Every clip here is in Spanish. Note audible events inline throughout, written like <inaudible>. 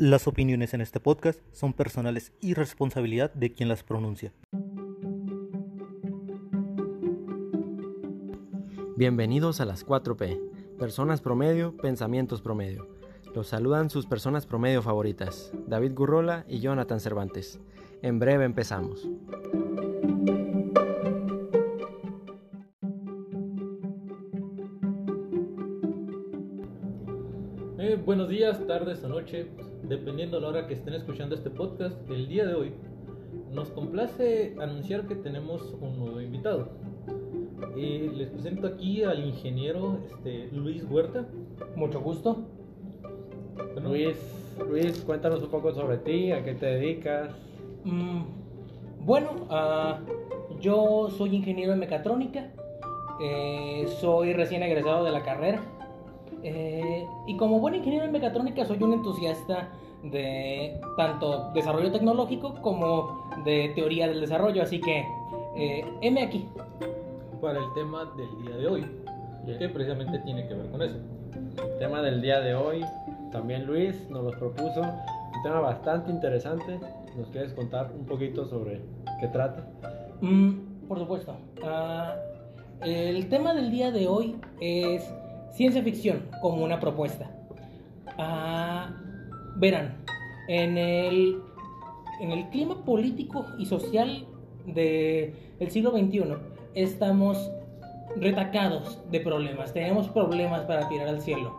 Las opiniones en este podcast son personales y responsabilidad de quien las pronuncia. Bienvenidos a las 4P, personas promedio, pensamientos promedio. Los saludan sus personas promedio favoritas, David Gurrola y Jonathan Cervantes. En breve empezamos. Eh, buenos días, tardes o noche, dependiendo de la hora que estén escuchando este podcast. El día de hoy nos complace anunciar que tenemos un nuevo invitado. Eh, les presento aquí al ingeniero este, Luis Huerta. Mucho gusto. Bueno, Luis, Luis, cuéntanos un poco sobre ti, a qué te dedicas. Mm, bueno, ah, yo soy ingeniero en mecatrónica. eh, soy recién egresado de la carrera. Eh, y como buen ingeniero en mecatrónica soy un entusiasta de tanto desarrollo tecnológico como de teoría del desarrollo. Así que, eh, heme aquí. para el tema del día de hoy, que precisamente tiene que ver con eso. El tema del día de hoy, también Luis nos los propuso. Un tema bastante interesante. ¿Nos quieres contar un poquito sobre qué trata? Mm, por supuesto. Ah, el tema del día de hoy es ciencia ficción como una propuesta. Ah, verán, en el, en el clima político y social del siglo XXI estamos retacados de problemas. Tenemos problemas para tirar al cielo.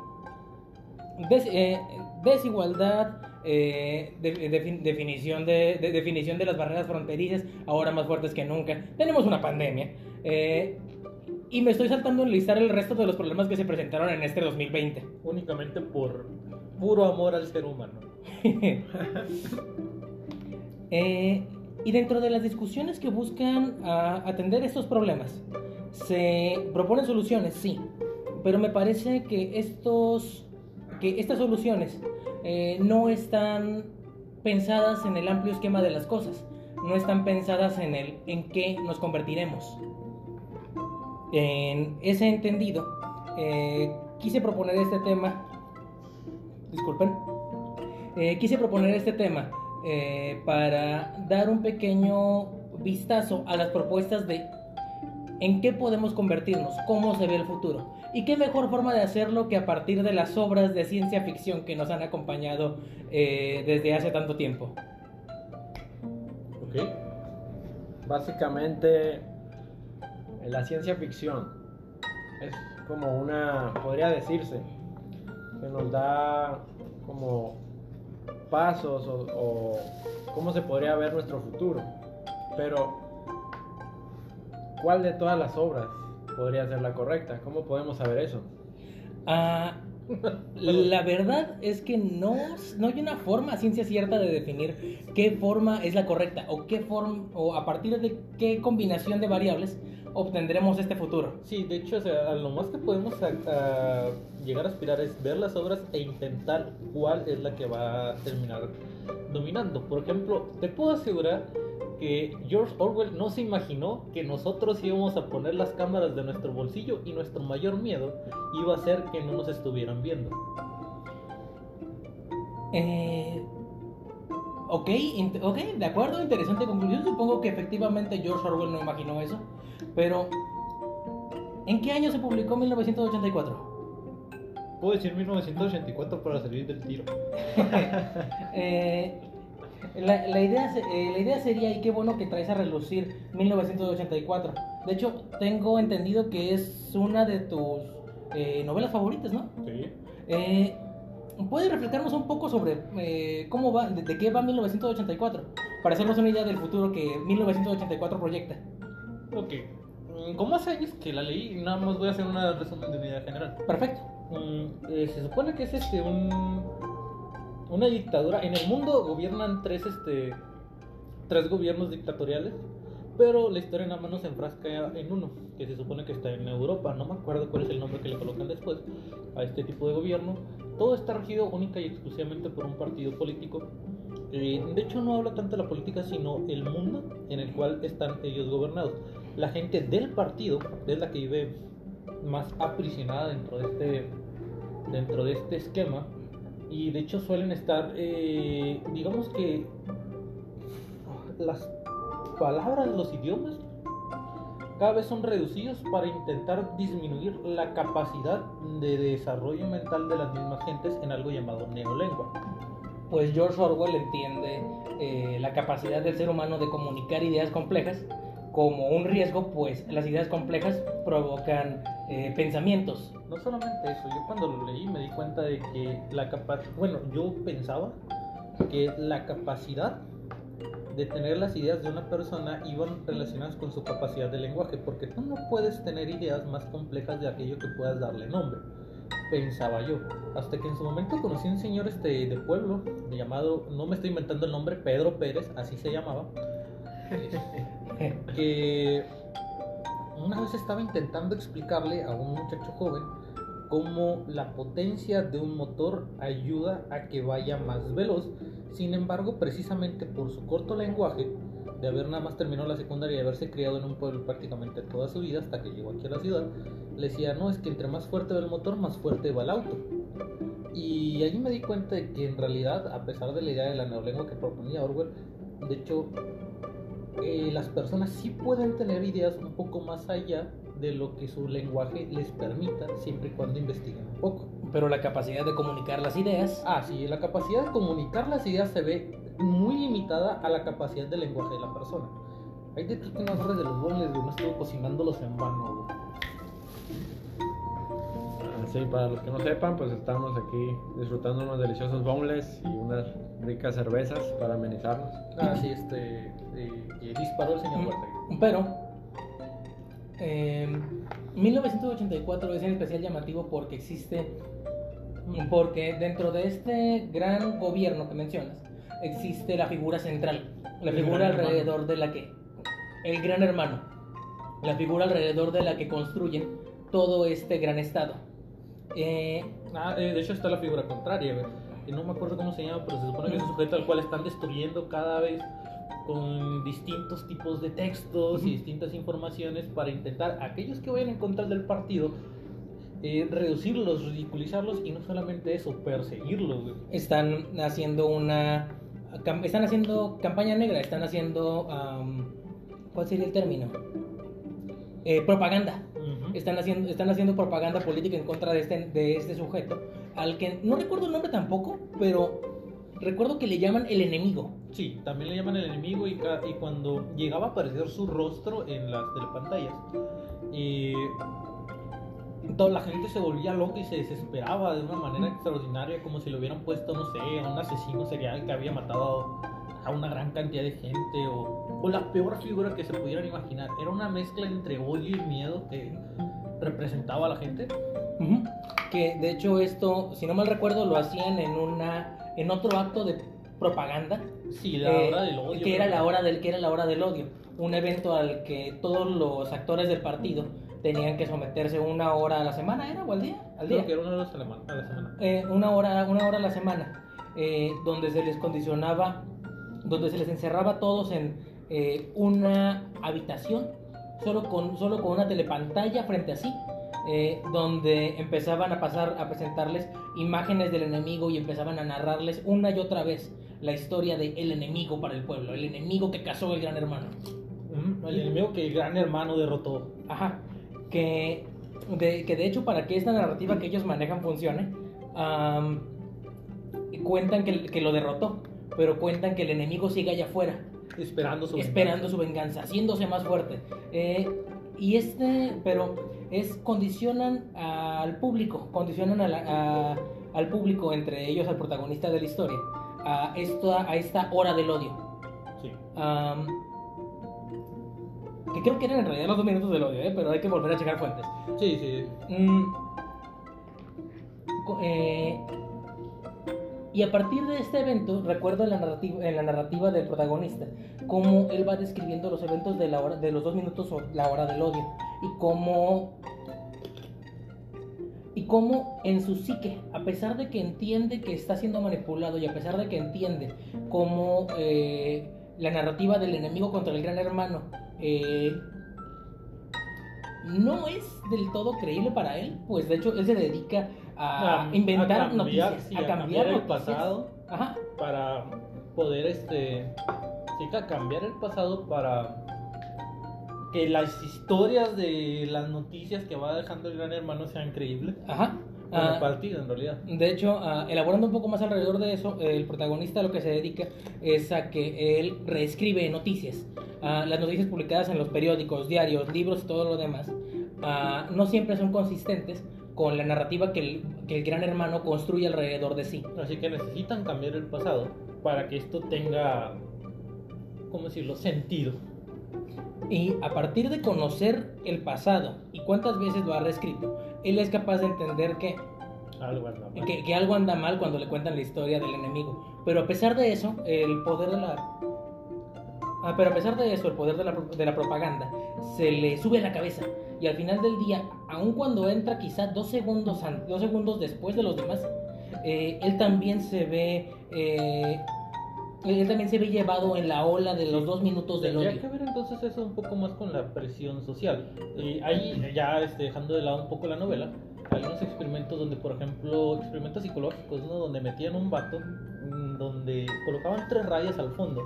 Des- eh, desigualdad, eh, de- de- definición, de, de- definición de las barreras fronterizas, ahora más fuertes que nunca. Tenemos una pandemia. eh, y me estoy saltando en listar el resto de los problemas que se presentaron en este 2020. Únicamente por puro amor al ser humano. <laughs> Eh, y dentro de las discusiones que buscan ah, atender estos problemas, se proponen soluciones, sí, pero me parece que, estos, que estas soluciones eh, no están pensadas en el amplio esquema de las cosas, no están pensadas en el en qué nos convertiremos. En ese entendido, eh, quise proponer este tema. Disculpen. Eh, quise proponer este tema eh, para dar un pequeño vistazo a las propuestas de en qué podemos convertirnos, cómo se ve el futuro. Y qué mejor forma de hacerlo que a partir de las obras de ciencia ficción que nos han acompañado desde hace tanto tiempo. ¿Ok? Básicamente, la ciencia ficción es como una, podría decirse, que nos da como pasos o, cómo se podría ver nuestro futuro. Pero, ¿cuál de todas las obras podría ser la correcta? ¿Cómo podemos saber eso? Ah, la verdad es que no, no hay una forma ciencia cierta de definir qué forma es la correcta o qué forma o a partir de qué combinación de variables obtendremos este futuro. Sí, de hecho, o sea, lo más que podemos a- a llegar a aspirar es ver las obras e intentar cuál es la que va a terminar dominando. Por ejemplo, te puedo asegurar que George Orwell no se imaginó que nosotros íbamos a poner las cámaras de nuestro bolsillo y nuestro mayor miedo iba a ser que no nos estuvieran viendo. Eh, ok, ok, de acuerdo, interesante conclusión. Supongo que efectivamente George Orwell no imaginó eso. Pero, ¿en qué año se publicó 1984? Puedo decir 1984 para salir del tiro. <laughs> Eh, la, la idea, eh, la idea sería, y qué bueno que traes a relucir 1984. De hecho, tengo entendido que es una de tus eh, novelas favoritas, ¿no? Sí. Eh, ¿Puedes reflejarnos un poco sobre eh, cómo va, de, de qué va 1984? Para hacernos una idea del futuro que 1984 proyecta. Ok. Mm, Como hace años que la leí, nada más voy a hacer una resumen de mi idea general. Perfecto. Mm, eh, se supone que es este un una dictadura. En el mundo gobiernan tres este tres gobiernos dictatoriales pero la historia nada más nos enfrasca en uno que se supone que está en Europa. No me acuerdo cuál es el nombre que le colocan después a este tipo de gobierno. Todo está regido única y exclusivamente por un partido político. Eh, de hecho no habla tanto de la política sino el mundo en el cual están ellos gobernados la gente del partido es la que vive más aprisionada dentro de este dentro de este esquema Y de hecho suelen estar, eh, digamos que las palabras, los idiomas, cada vez son reducidos para intentar disminuir la capacidad de desarrollo mental de las mismas gentes en algo llamado neolengua. Pues George Orwell entiende eh, la capacidad del ser humano de comunicar ideas complejas como un riesgo, pues las ideas complejas provocan eh, pensamientos. No solamente eso, yo cuando lo leí me di cuenta de que la capacidad, bueno, yo pensaba que la capacidad de tener las ideas de una persona iban relacionadas con su capacidad de lenguaje, porque tú no puedes tener ideas más complejas de aquello que puedas darle nombre, pensaba yo. Hasta que en su momento conocí a un señor este, de pueblo llamado, no me estoy inventando el nombre, Pedro Pérez, así se llamaba, <laughs> que una vez estaba intentando explicarle a un muchacho joven cómo la potencia de un motor ayuda a que vaya más veloz. Sin embargo, precisamente por su corto lenguaje, de haber nada más terminado la secundaria y haberse criado en un pueblo prácticamente toda su vida hasta que llegó aquí a la ciudad, le decía, no, es que entre más fuerte va el motor, más fuerte va el auto. Y allí me di cuenta de que en realidad, a pesar de la idea de la neolengua que proponía Orwell, de hecho, eh, las personas sí pueden tener ideas un poco más allá de lo que su lenguaje les permita, siempre y cuando investiguen un poco. Pero la capacidad de comunicar las ideas, Ah, sí, la capacidad de comunicar las ideas se ve muy limitada a la capacidad del lenguaje de la persona. Hay de ti que no agarres de los bonles, güey, no estuvo cocinándolos en vano, güey. Sí, para los que no sepan, pues estamos aquí disfrutando unos deliciosos boneless y unas ricas cervezas para amenizarnos. Ah, sí, este. eh, eh, disparó el señor Huerta. pero eh, 1984 es en especial llamativo porque existe, porque dentro de este gran gobierno que mencionas, existe la figura central, la figura alrededor de la que, el gran hermano, la figura alrededor de la que construyen todo este gran estado. Eh, Ah, eh, de hecho está la figura contraria, güey. No me acuerdo cómo se llama, pero se supone que es un sujeto al cual están destruyendo cada vez con distintos tipos de textos y distintas informaciones para intentar aquellos que vayan en contra del partido eh, reducirlos, ridiculizarlos y no solamente eso, perseguirlos. güey. están haciendo una cam- están haciendo campaña negra están haciendo am, cuál sería el término Eh, propaganda. Están haciendo están haciendo propaganda política en contra de este de este sujeto al que no recuerdo el nombre tampoco pero recuerdo que le llaman el enemigo. Sí, también le llaman el enemigo y, y cuando llegaba a aparecer su rostro en las telepantallas, eh, toda la gente se volvía loca y se desesperaba de una manera extraordinaria, como si le hubieran puesto, no sé, a un asesino serial que había matado a una gran cantidad de gente o, o la peor figura que se pudieran imaginar. Era una mezcla entre odio y miedo que representaba a la gente. Ujú. que de hecho esto si no mal recuerdo lo hacían en una en otro acto de propaganda Sí, la Eh, hora del odio. que era la hora del que era la hora del odio un evento al que todos los actores del partido tenían que someterse una hora a la semana era o al día al Creo día que era una vez a la ma- a la semana. Eh, una hora una hora a la semana eh, donde se les condicionaba donde se les encerraba a todos en eh, una habitación solo con solo con una telepantalla frente a sí eh, donde empezaban a pasar a presentarles imágenes del enemigo y empezaban a narrarles una y otra vez la historia de el enemigo para el pueblo, el enemigo que cazó el gran hermano. El enemigo que el gran hermano derrotó. Ajá. Que de, que de hecho para que esta narrativa que ellos manejan funcione, cuentan que, que lo derrotó, pero cuentan que el enemigo sigue allá afuera, Esperando su esperando venganza. su venganza, haciéndose más fuerte. Eh, y este, pero es condicionan al público, condicionan a la- a- al público, entre ellos al protagonista de la historia, a esta, a esta hora del odio. Sí. Am, que creo que eran en realidad los dos minutos del odio, ¿eh? pero hay que volver a checar fuentes. Sí, sí. Mm, eh, y a partir de este evento, recuerdo en la narrativa, del protagonista, cómo él va describiendo los eventos de los dos minutos o la hora del odio, y cómo, y cómo en su psique, a pesar de que entiende que está siendo manipulado y a pesar de que entiende cómo eh, la narrativa del enemigo contra el gran hermano eh, no es del todo creíble para él, pues de hecho él se dedica a, A- inventar a cambiar, noticias, sí, a a cambiar, cambiar el noticias. pasado. Ajá. para poder este sí ca- cambiar el pasado para que las historias de las noticias que va dejando el gran hermano sean creíbles Ajá. como Ah, partido en realidad De hecho, ah, elaborando un poco más alrededor de eso, el protagonista lo que se dedica es a que él reescribe noticias. Ah, las noticias publicadas en los periódicos, diarios, libros y todo lo demás no siempre son consistentes con la narrativa que el, que el gran hermano construye alrededor de sí. así que necesitan cambiar el pasado para que esto tenga cómo decirlo sentido Y a partir de conocer el pasado y cuántas veces lo ha reescrito, él es capaz de entender que algo anda mal. que, que algo anda mal cuando le cuentan la historia del enemigo. Pero a pesar de eso, el poder de la... Ah, pero a pesar de eso, el poder de la, de la propaganda se le sube a la cabeza. Y al final del día, aun cuando entra quizá dos segundos, dos segundos después de los demás, eh, él también se ve... eh, él también se ve llevado en la ola de los dos minutos del Tendría odio. que ver entonces eso un poco más con la presión social. Y ahí, ya este, dejando de lado un poco la novela, hay unos experimentos donde, por ejemplo, experimentos psicológicos, ¿no? Donde metían un vato, mm, donde colocaban tres rayas al fondo.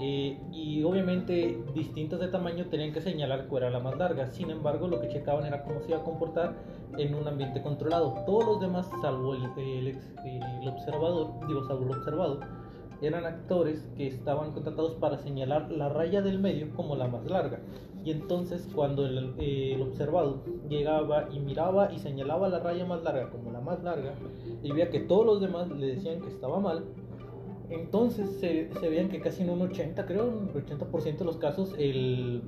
Eh, y obviamente distintas de tamaño tenían que señalar cuál era la más larga. Sin embargo, lo que checaban era cómo se iba a comportar en un ambiente controlado. Todos los demás, salvo el, el el observador, digo, salvo el observado, eran actores que estaban contratados para señalar la raya del medio como la más larga. Y entonces cuando el, eh, el observado llegaba y miraba y señalaba la raya más larga como la más larga y veía que todos los demás le decían que estaba mal, entonces se, se veían que casi en un 80, creo, un 80% de los casos, el,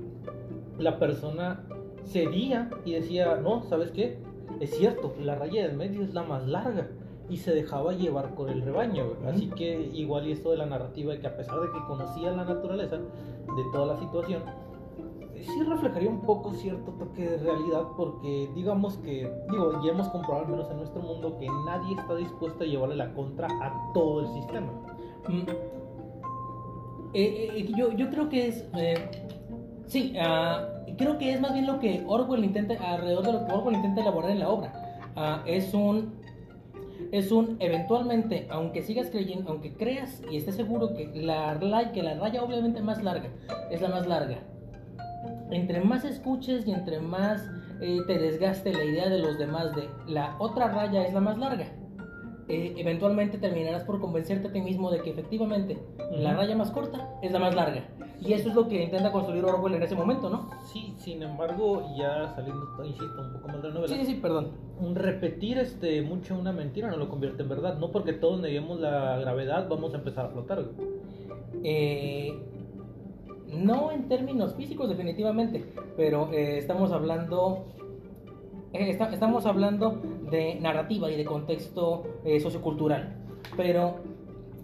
la persona cedía y decía, no, ¿sabes qué? Es cierto, la raya del medio es la más larga. Y se dejaba llevar con el rebaño. Así que igual y esto de la narrativa de que a pesar de que conocía la naturaleza de toda la situación, sí reflejaría un poco cierto toque de realidad porque digamos que, digo, ya hemos comprobado al menos en nuestro mundo que nadie está dispuesto a llevarle la contra a todo el sistema. Mm. Eh, eh, yo, yo creo que es. eh, sí, ah, creo que es más bien lo que Orwell intenta. Alrededor de lo que Orwell intenta elaborar en la obra. Ah, es un. Es un. Eventualmente, aunque sigas creyendo. Aunque creas y estés seguro que la, que la raya, obviamente más larga, es la más larga. Entre más escuches y entre más eh, te desgaste la idea de los demás de la otra raya es la más larga. Eh, eventualmente terminarás por convencerte a ti mismo de que efectivamente la raya más corta es la más larga. Y eso es lo que intenta construir Orwell en ese momento, ¿no? Sí, sin embargo, ya saliendo, insisto, un poco más de la novela. Sí, sí, sí, perdón. repetir este mucho una mentira no lo convierte en verdad. No porque todos neguemos la gravedad vamos a empezar a flotar. Eh, no en términos físicos, definitivamente, pero eh, estamos hablando. Eh, esta- estamos hablando de narrativa y de contexto eh, sociocultural. Pero,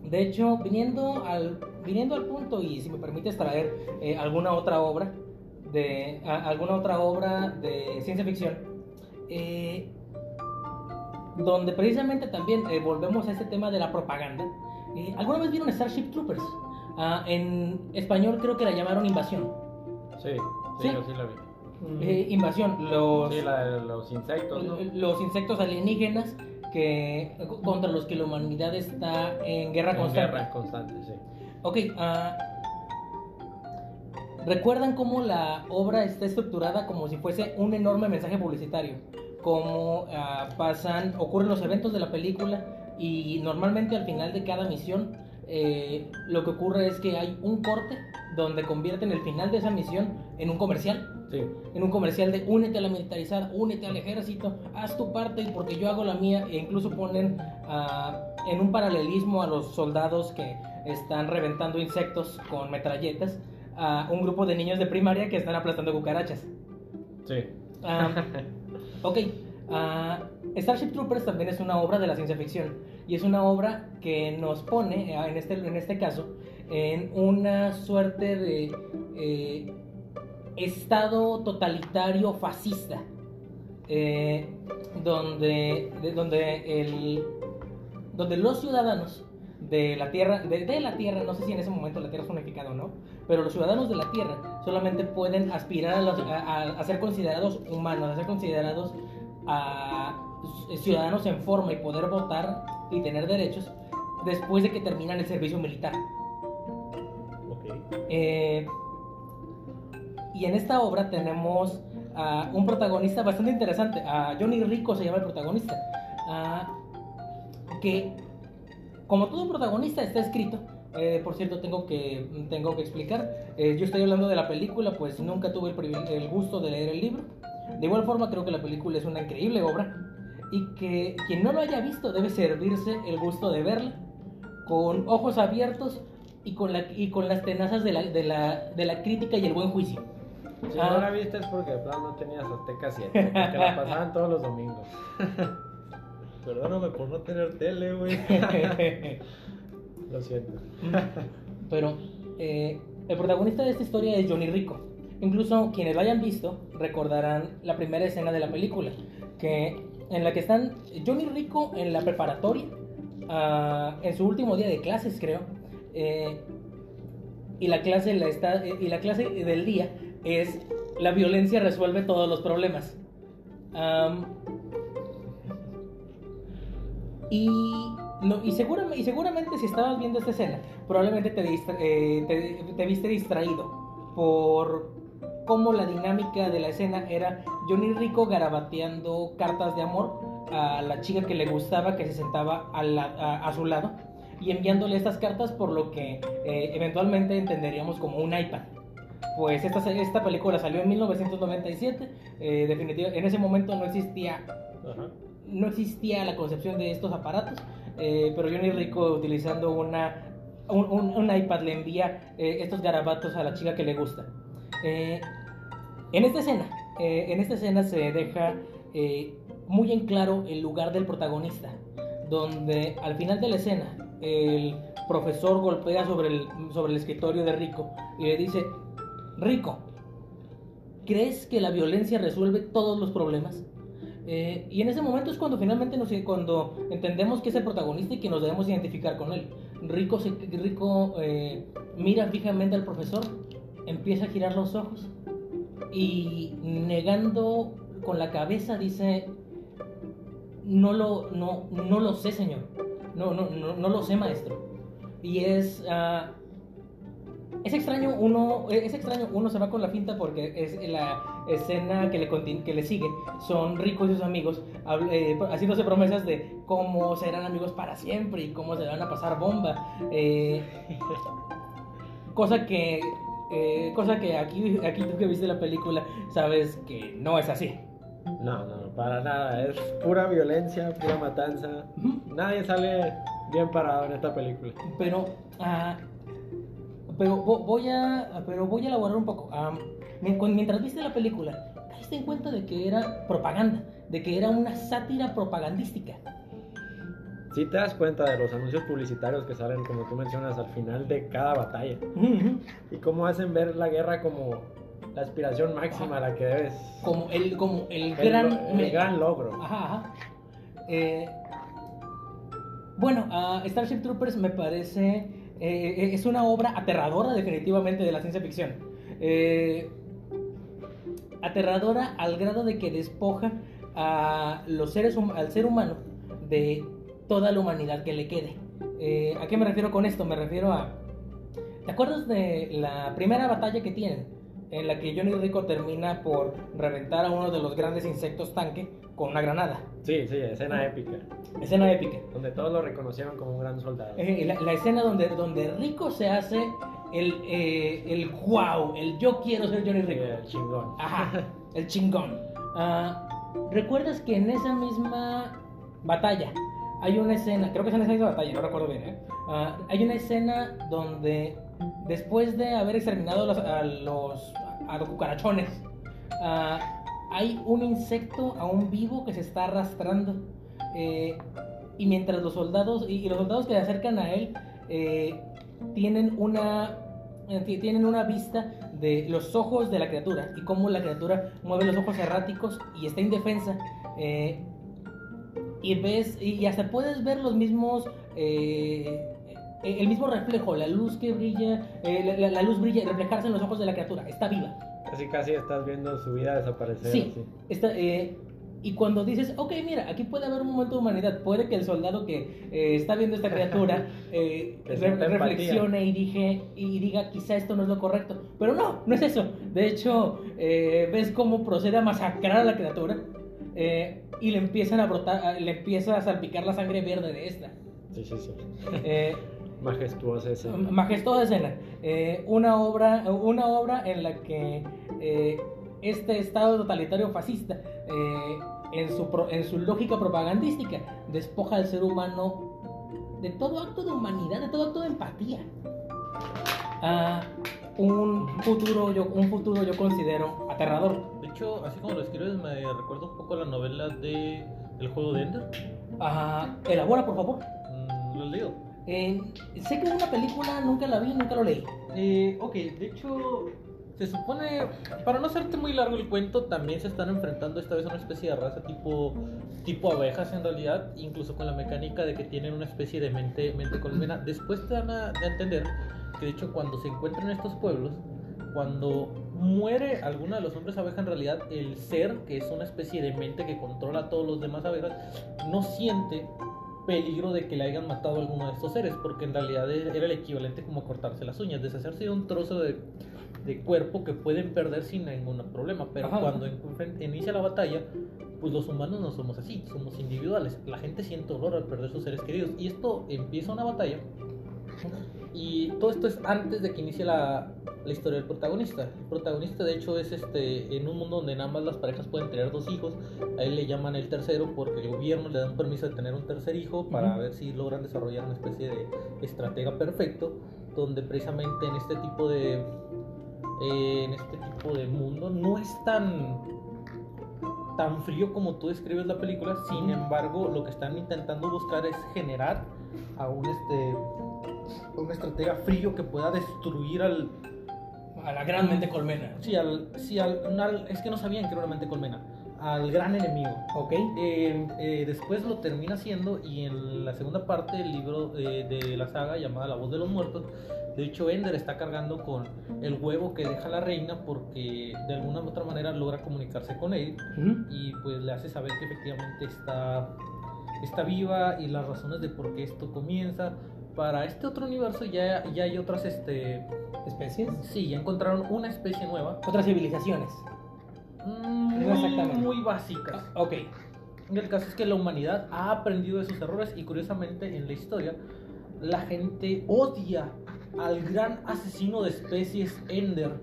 de hecho, viniendo al, viniendo al punto, y si me permites traer eh, alguna otra obra, de, a- alguna otra obra de ciencia ficción, eh, donde precisamente también eh, volvemos a este tema de la propaganda. Eh, ¿Alguna vez vieron Starship Troopers? Ah, en español creo que la llamaron Invasión. Sí, Sí. sí, yo sí la vi. Eh, invasión, los, Sí, la de los insectos, ¿no? los insectos alienígenas que, contra los que la humanidad está en guerra En constante. guerra constante, sí. Ok, ah, ¿recuerdan cómo la obra está estructurada como si fuese un enorme mensaje publicitario? Cómo ah, pasan, ocurren los eventos de la película y normalmente al final de cada misión eh, lo que ocurre es que hay un corte donde convierten el final de esa misión en un comercial. Sí, en un comercial de únete a la militarizada, únete al ejército, haz tu parte porque yo hago la mía, e incluso ponen ah, en un paralelismo a los soldados que están reventando insectos con metralletas a un grupo de niños de primaria que están aplastando cucarachas. sí. Ah, ok, ah, Starship Troopers también es una obra de la ciencia ficción y es una obra que nos pone, eh, en este, en este caso, en una suerte de eh, estado totalitario fascista, eh, donde, de- donde, el, donde los ciudadanos de la Tierra, de, la Tierra, no sé si en ese momento la Tierra es unificada o no, pero los ciudadanos de la Tierra solamente pueden aspirar a, los- a- ser considerados humanos, a ser considerados ciudadanos en forma y poder votar y tener derechos después de que terminan el servicio militar. Ok. Eh, y en esta obra tenemos a un protagonista bastante interesante. A Johnny Rico se llama el protagonista. que, como todo protagonista, está escrito. Eh, por cierto, tengo que, tengo que explicar. eh, yo estoy hablando de la película, pues nunca tuve el gusto de leer el libro. De igual forma, creo que la película es una increíble obra. Y que quien no lo haya visto debe servirse el gusto de verla con ojos abiertos y con, la, y con las tenazas de la, de, la, de la crítica y el buen juicio. Si Ah. no la viste es porque de plano no tenías Azteca 7, porque la pasaban todos los domingos. <laughs> Perdóname por no tener tele, güey. <laughs> Lo siento. <laughs> Pero eh, el protagonista de esta historia es Johnny Rico. Incluso quienes la hayan visto recordarán la primera escena de la película, que en la que están Johnny Rico en la preparatoria, ah, en su último día de clases creo, eh, y la clase la está y la clase del día es la violencia resuelve todos los problemas. Y, no, y, seguramente, si estabas viendo esta escena, probablemente te, distra- eh, te viste distraído por cómo la dinámica de la escena era Johnny Rico garabateando cartas de amor a la chica que le gustaba, que se sentaba a, la- a- a su lado, y enviándole estas cartas por lo que eh, eventualmente entenderíamos como un iPad. Pues esta, esta película salió en 1997, eh, definitiva- en ese momento no existía Ajá. no existía la concepción de estos aparatos, eh, pero Johnny Rico utilizando una, un, un- un iPad le envía eh, estos garabatos a la chica que le gusta. En esta escena, eh, en esta escena se deja eh, muy en claro el lugar del protagonista, donde al final de la escena el profesor golpea sobre el, sobre el escritorio de Rico y le dice, Rico, ¿crees que la violencia resuelve todos los problemas? Eh, y en ese momento es cuando finalmente nos, cuando entendemos que es el protagonista y que nos debemos identificar con él. Rico, se- Rico mira fijamente al profesor, empieza a girar los ojos y negando con la cabeza dice, no lo, no, no lo sé señor, no, no, no, no lo sé maestro. Y es... ah, es extraño uno, es extraño uno se va con la finta porque es la escena que le, que le sigue. Son ricos y sus amigos eh, haciéndose promesas de cómo serán amigos para siempre y cómo se van a pasar bomba. Eh, <laughs> cosa que, eh, cosa que aquí, aquí tú que viste la película sabes que no es así. No, no, para nada. Es pura violencia, pura matanza. Nadie sale bien parado en esta película. Pero, ah, pero vo- voy a, pero voy a elaborar un poco. Cu- mientras viste la película, caíste en cuenta de que era propaganda, de que era una sátira propagandística. Si te das cuenta de los anuncios publicitarios que salen, como tú mencionas, al final de cada batalla. Y cómo hacen ver la guerra como la aspiración máxima a la que debes. Como el, como el El, gran, el logro. Ajá, ajá. Eh, bueno, Starship Troopers me parece. eh, es una obra aterradora, definitivamente, de la ciencia ficción. Eh, aterradora al grado de que despoja a los seres al ser humano de toda la humanidad que le quede. Eh, ¿A qué me refiero con esto? Me refiero a. ¿Te acuerdas de la primera batalla que tienen? En la que Johnny Rico termina por reventar a uno de los grandes insectos tanque con una granada. Sí, sí, escena épica. Escena épica. Donde todos lo reconocieron como un gran soldado. Eh, la, la escena donde, donde Rico se hace el, eh, el wow, el yo quiero ser Johnny Rico. el chingón. Ajá, <laughs> el chingón. Ah, ¿Recuerdas que en esa misma batalla hay una escena, creo que es en esa misma batalla, no recuerdo bien, ¿eh? Ah, hay una escena donde después de haber exterminado los, a los, a cucarachones, ah, hay un insecto aún vivo que se está arrastrando. eh, y mientras los soldados, y, y los soldados que se acercan a él, eh, tienen una ti- tienen una vista de los ojos de la criatura y cómo la criatura mueve los ojos erráticos y está indefensa. eh, y ves, y hasta puedes ver los mismos, eh, eh, el mismo reflejo, la luz que brilla, eh, la, la- la luz brilla reflejarse en los ojos de la criatura, está viva. Casi, casi estás viendo su vida desaparecer. Sí, así. está, eh, Y cuando dices, ok, mira, aquí puede haber un momento de humanidad, puede que el soldado que eh, está viendo esta criatura <laughs> eh, re- reflexione y, dije, y diga, quizá esto no es lo correcto. Pero no, no es eso. De hecho, eh, ves cómo procede a masacrar a la criatura eh, y le empiezan a brotar, le empieza a salpicar la sangre verde de esta. Sí, sí, sí. Eh, Majestuosa esa. majestuosa escena. Eh, una, obra, una obra en la que eh, este Estado totalitario fascista, en, su pro- en su lógica propagandística, despoja al ser humano de todo acto de humanidad, de todo acto de empatía. A un futuro, yo, un futuro yo considero aterrador. De hecho, así como lo escribes, me recuerda un poco a la novela de El juego de Ender. Ah, elabora, por favor. Mm, ¿Lo leído? Eh, sé que es una película, nunca la vi, nunca lo leí. Eh, ok, de hecho, se supone, para no hacerte muy largo el cuento, también se están enfrentando esta vez a una especie de raza tipo, tipo abejas en realidad, incluso con la mecánica de que tienen una especie de mente, mente colmena. Después te dan a, a entender que de hecho cuando se encuentran en estos pueblos, cuando muere alguno de los hombres abeja, en realidad el ser, que es una especie de mente que controla a todos los demás abejas, no siente peligro de que le hayan matado a alguno de estos seres, porque en realidad e- era el equivalente como cortarse las uñas, deshacerse de un trozo de, de cuerpo que pueden perder sin ningún problema, pero Ajá. cuando inicia la batalla, pues los humanos no somos así, somos individuales, la gente siente dolor al perder sus seres queridos, y esto empieza una batalla, y todo esto es antes de que inicie la, la historia del protagonista. El protagonista, de hecho, es este en un mundo donde nada más las parejas pueden tener dos hijos. A él le llaman el tercero porque el gobierno le da un permiso de tener un tercer hijo para ver si logran desarrollar una especie de estratega perfecto. Donde precisamente en este tipo de eh, en este tipo de mundo no es tan tan frío como tú describes la película. Sin embargo, lo que están intentando buscar es generar a un este un estratega frío que pueda destruir al A la gran mente colmena. sí al sí al, al- es que no sabían que era una mente colmena al gran enemigo Ok. Eh, eh, después lo termina haciendo y en la segunda parte del libro eh, de la saga llamada La voz de los muertos, de hecho Ender está cargando con el huevo que deja la reina porque de alguna u otra manera logra comunicarse con él y pues le hace saber que efectivamente está, está viva y las razones de por qué esto comienza. Para este otro universo ya, ya hay otras, este, ¿Especies? sí, ya encontraron una especie nueva, Otras civilizaciones. mm, muy, Exactamente. muy básicas. Ok. El caso es que la humanidad ha aprendido de sus errores y curiosamente en la historia la gente odia al gran asesino de especies Ender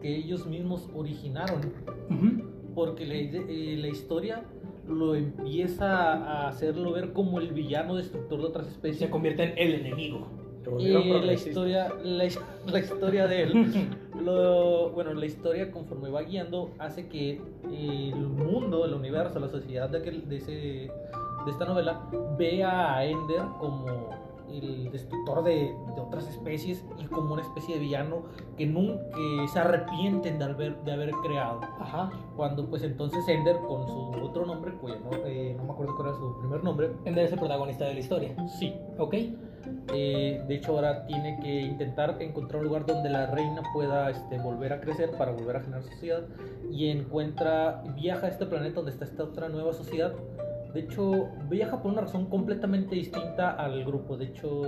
que ellos mismos originaron Ujú. porque la, eh, la historia lo empieza a hacerlo ver como el villano destructor de otras Se especies. convierte en el enemigo. Se Y la historia, la, <laughs> la historia de él, <laughs> lo- bueno, la historia conforme va guiando hace que el mundo, el universo, la sociedad de, aquel, de, ese, de esta novela vea a Ender como el destructor de, de otras especies y como una especie de villano que nunca que se arrepienten de haber, de haber creado. Ajá. Cuando pues entonces Ender con su otro nombre, cuyo no, eh, no me acuerdo cuál era su primer nombre, Ender es el protagonista de la historia. sí, Ok. eh, de hecho, ahora tiene que intentar encontrar un lugar donde la reina pueda este, volver a crecer para volver a generar sociedad. Y encuentra, viaja a este planeta donde está esta otra nueva sociedad. De hecho, viaja por una razón completamente distinta al grupo. De hecho,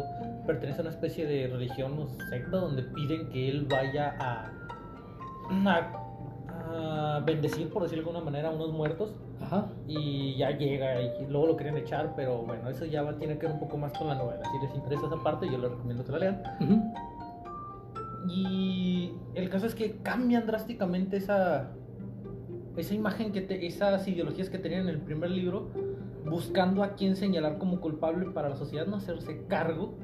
pertenece a una especie de religión o secta donde piden que él vaya a, a, a bendecir, por decirlo de alguna manera, a unos muertos Ajá. y ya llega y luego lo quieren echar, pero bueno, eso ya va- tiene que ver un poco más con la novela. Si les interesa esa parte, yo les recomiendo que la lean. Ujú. Y el caso es que cambian drásticamente esa esa imagen que te- esas ideologías que tenían en el primer libro, buscando a quién señalar como culpable para la sociedad no hacerse cargo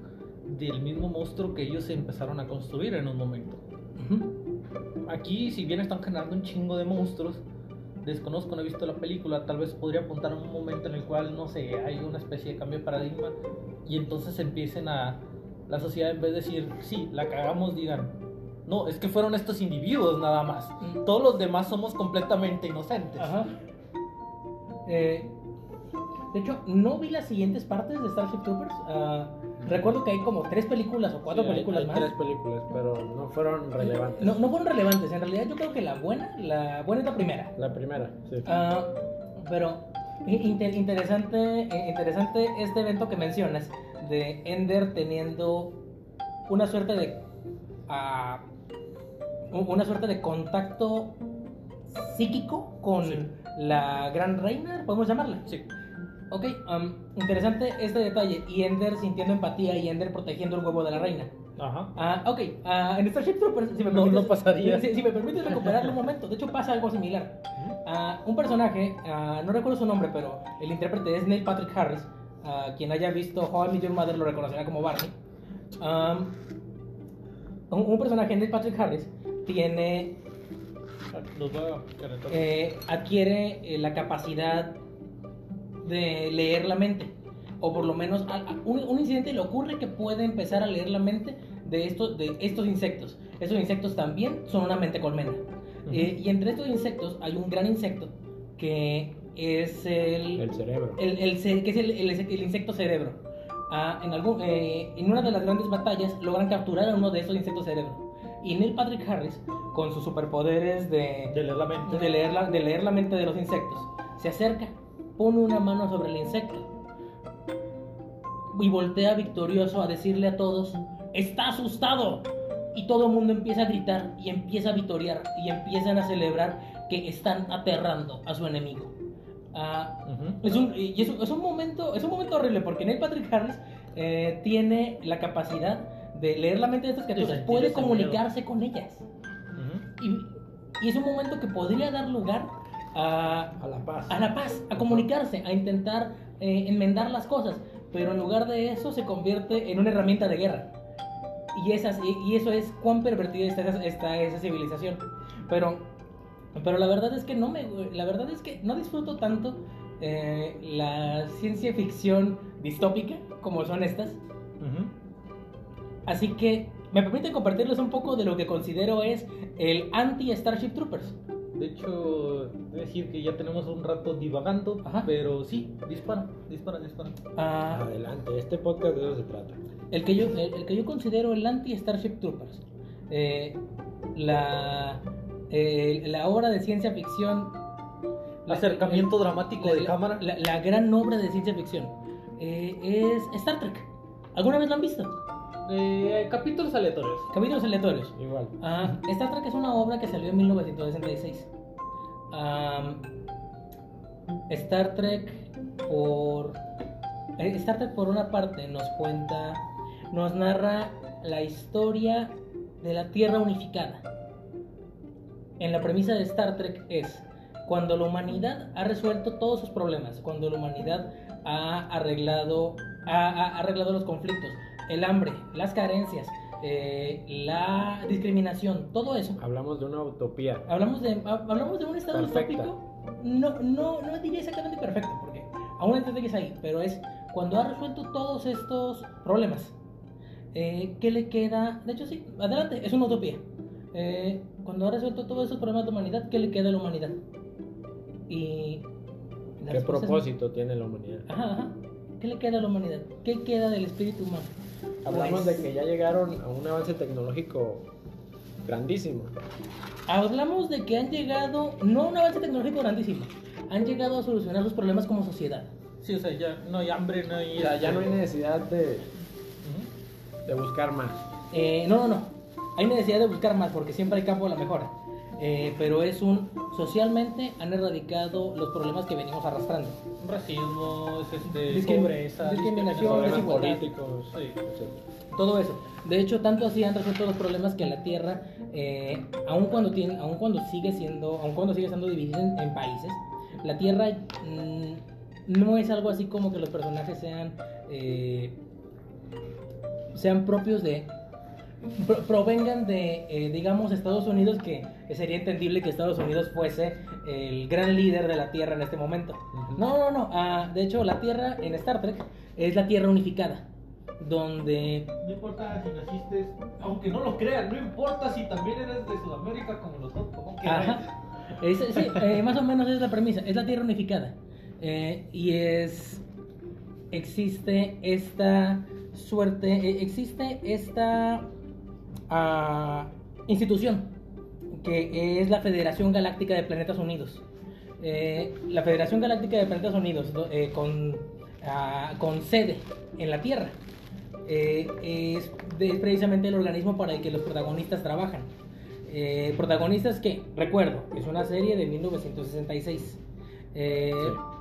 del mismo monstruo que ellos empezaron a construir en un momento. Aquí, si bien están generando un chingo de monstruos, desconozco, no he visto la película, tal vez podría apuntar a un momento en el cual, no sé, hay una especie de cambio de paradigma y entonces empiecen a, la sociedad en vez de decir, sí, la cagamos, digan, no, es que fueron estos individuos nada más. Mm. Todos los demás somos completamente inocentes. Ajá. Eh, de hecho, no vi las siguientes partes de Starship Troopers. Ah, recuerdo que hay como tres películas o cuatro Sí, películas hay más. Tres películas, pero no fueron relevantes. No, no fueron relevantes. En realidad, yo creo que la buena, la buena es la primera. La primera, sí. Ah, pero Inter- interesante, interesante este evento que mencionas de Ender teniendo una suerte de ah, una suerte de contacto psíquico con Sí. la gran reina, podemos llamarla. Sí. Ok, um, interesante este detalle y Ender sintiendo empatía y Ender protegiendo el huevo de la reina. Ajá. Ah, ok, ah, en Starship Troopers, si me No, permites, no pasaría. Si, si me permites recuperarlo un momento, de hecho pasa algo similar. Ah, un personaje, ah, no recuerdo su nombre, pero el intérprete es Neil Patrick Harris. Ah, quien haya visto How I Met Your Mother lo reconocerá como Barney. Am, un, un personaje, Neil Patrick Harris, tiene eh, adquiere eh, la capacidad de leer la mente. O por lo menos a- a- un, un incidente le ocurre que puede empezar a leer la mente de estos, de estos insectos. Estos insectos también son una mente colmena. Eh, y entre estos insectos hay un gran insecto que es el, El cerebro. el, que es el, el- el insecto cerebro. Ah, en, algún, eh, en una de las grandes batallas logran capturar a uno de estos insectos cerebro. Y Neil Patrick Harris, con sus superpoderes de, de leer la mente. de leer, la, de leer la mente de los insectos. Se acerca, pone una mano sobre el insecto y voltea victorioso a decirle a todos, está asustado. Y todo el mundo empieza a gritar y empieza a vitorear y empiezan a celebrar que están aterrando a su enemigo. Ah, es un, y es, un- es un momento, es un momento horrible porque Neil Patrick Harris eh, tiene la capacidad de leer la mente de estas criaturas, puede comunicarse con ellas. Y es un momento que podría dar lugar a, A la paz. a la paz, a comunicarse, a intentar eh, enmendar las cosas, pero en lugar de eso se convierte en una herramienta de guerra. Y, esas, y, y eso es cuán pervertida está, esa- está esa civilización. Pero, pero la verdad es que no me, la verdad es que no disfruto tanto eh, la ciencia ficción distópica como son estas. Así que me permite compartirles un poco de lo que considero es el anti-Starship Troopers. De hecho, debo decir que ya tenemos un rato divagando, Ajá. pero sí, dispara, dispara, dispara. Ah, Adelante, este podcast de eso se trata. el, que yo, el, el que yo considero el anti-Starship Troopers. Eh, la, eh, la obra de ciencia ficción. la- Acercamiento dramático la- de la- cámara. La, la gran obra de ciencia ficción eh, es Star Trek. ¿Alguna vez lo han visto? Eh, capítulos aleatorios. Capítulos aleatorios. Igual. Ah, Star Trek es una obra que salió en 1966. Am, Star Trek por eh, Star Trek por una parte nos cuenta, nos narra la historia de la Tierra unificada. En la premisa de Star Trek es cuando la humanidad ha resuelto todos sus problemas, cuando la humanidad ha arreglado, ha, ha arreglado los conflictos, el hambre, las carencias, eh, la discriminación, todo eso. Hablamos de una utopía. Hablamos de, ha- hablamos de un estado Perfecta. distópico. No, no, no diría exactamente perfecto, porque aún hay detalles ahí, pero es cuando ha resuelto todos estos problemas. Eh, ¿Qué le queda? De hecho, sí, adelante, es una utopía. Eh, cuando ha resuelto todos esos problemas de humanidad, ¿qué le queda a la humanidad? Y. ¿Qué respuesta es- propósito tiene la humanidad? Ajá, ajá. ¿Qué le queda a la humanidad? ¿Qué queda del espíritu humano? Hablamos Pues, de que ya llegaron a un avance tecnológico grandísimo. Hablamos de que han llegado, no a un avance tecnológico grandísimo, han llegado a solucionar los problemas como sociedad. Sí, o sea, ya no hay hambre, no hay. O sea, ya este, no hay necesidad de, de buscar más. Eh, no, no, no. Hay necesidad de buscar más porque siempre hay campo a la mejora. Eh, pero es un. Socialmente han erradicado los problemas que venimos arrastrando. Racismo, es este, Discrim- pobreza, discriminación, desigualdad. políticos, Sí. Todo eso. De hecho, tanto así han resuelto los problemas que la Tierra, eh, aun cuando tiene, aun cuando sigue siendo, aun cuando sigue siendo dividida en, en países, la Tierra mm, no es algo así como que los personajes sean eh, sean propios de pro- provengan de eh, digamos Estados Unidos que, que sería entendible que Estados Unidos fuese el gran líder de la Tierra en este momento. No, no, no. ah, de hecho, la Tierra en Star Trek es la Tierra unificada, donde No importa si naciste, aunque no lo crean, no importa si también eres de Sudamérica como los otros. como Ajá. Es- sí, eh, más o menos es la premisa. Es la Tierra unificada. Eh, y es. Existe esta suerte. eh, existe esta. ah, institución. Que es la Federación Galáctica de Planetas Unidos. eh, la Federación Galáctica de Planetas Unidos, do- eh, con, ah, con sede en la Tierra, eh, es, precisamente el organismo para el que los protagonistas trabajan. Protagonistas que, recuerdo, es una serie de 1966. Eh,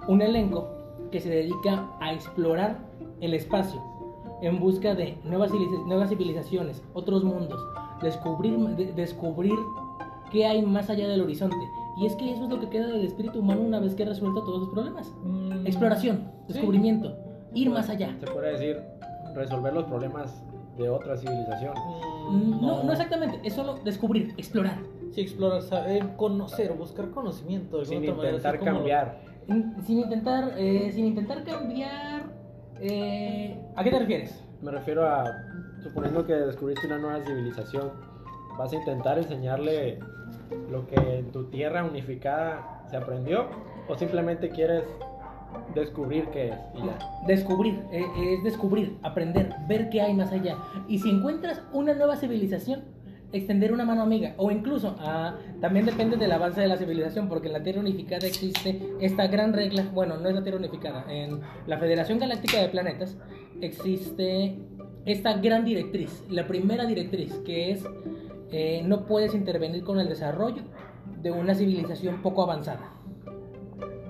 Un elenco que se dedica a explorar el espacio en busca de nuevas, civiliz- nuevas civilizaciones, otros mundos, descubrir, de- descubrir qué hay más allá del horizonte. Y es que eso es lo que queda del espíritu humano una vez que ha resuelto todos los problemas. Mm, Exploración, sí. descubrimiento, ir más allá. Se puede decir resolver los problemas de otra civilización. Mm, No, no exactamente, es solo descubrir, explorar. Sí, explorar, saber, conocer, buscar conocimiento de Sin manera, intentar lo- cambiar. Mm, Sin intentar, eh, sin intentar cambiar... eh, ¿A qué te refieres? Me refiero a, suponiendo que descubriste una nueva civilización, vas a intentar enseñarle lo que en tu tierra unificada se aprendió o simplemente quieres descubrir qué es y ya. Descubrir, eh, es descubrir, aprender, ver qué hay más allá. Y si encuentras una nueva civilización, extender una mano amiga. O incluso, ah, también depende del avance de la civilización, porque en la Tierra Unificada existe esta gran regla, bueno, no es la Tierra Unificada, en la Federación Galáctica de Planetas existe esta gran directriz, la primera directriz, que es eh, no puedes intervenir con el desarrollo de una civilización poco avanzada.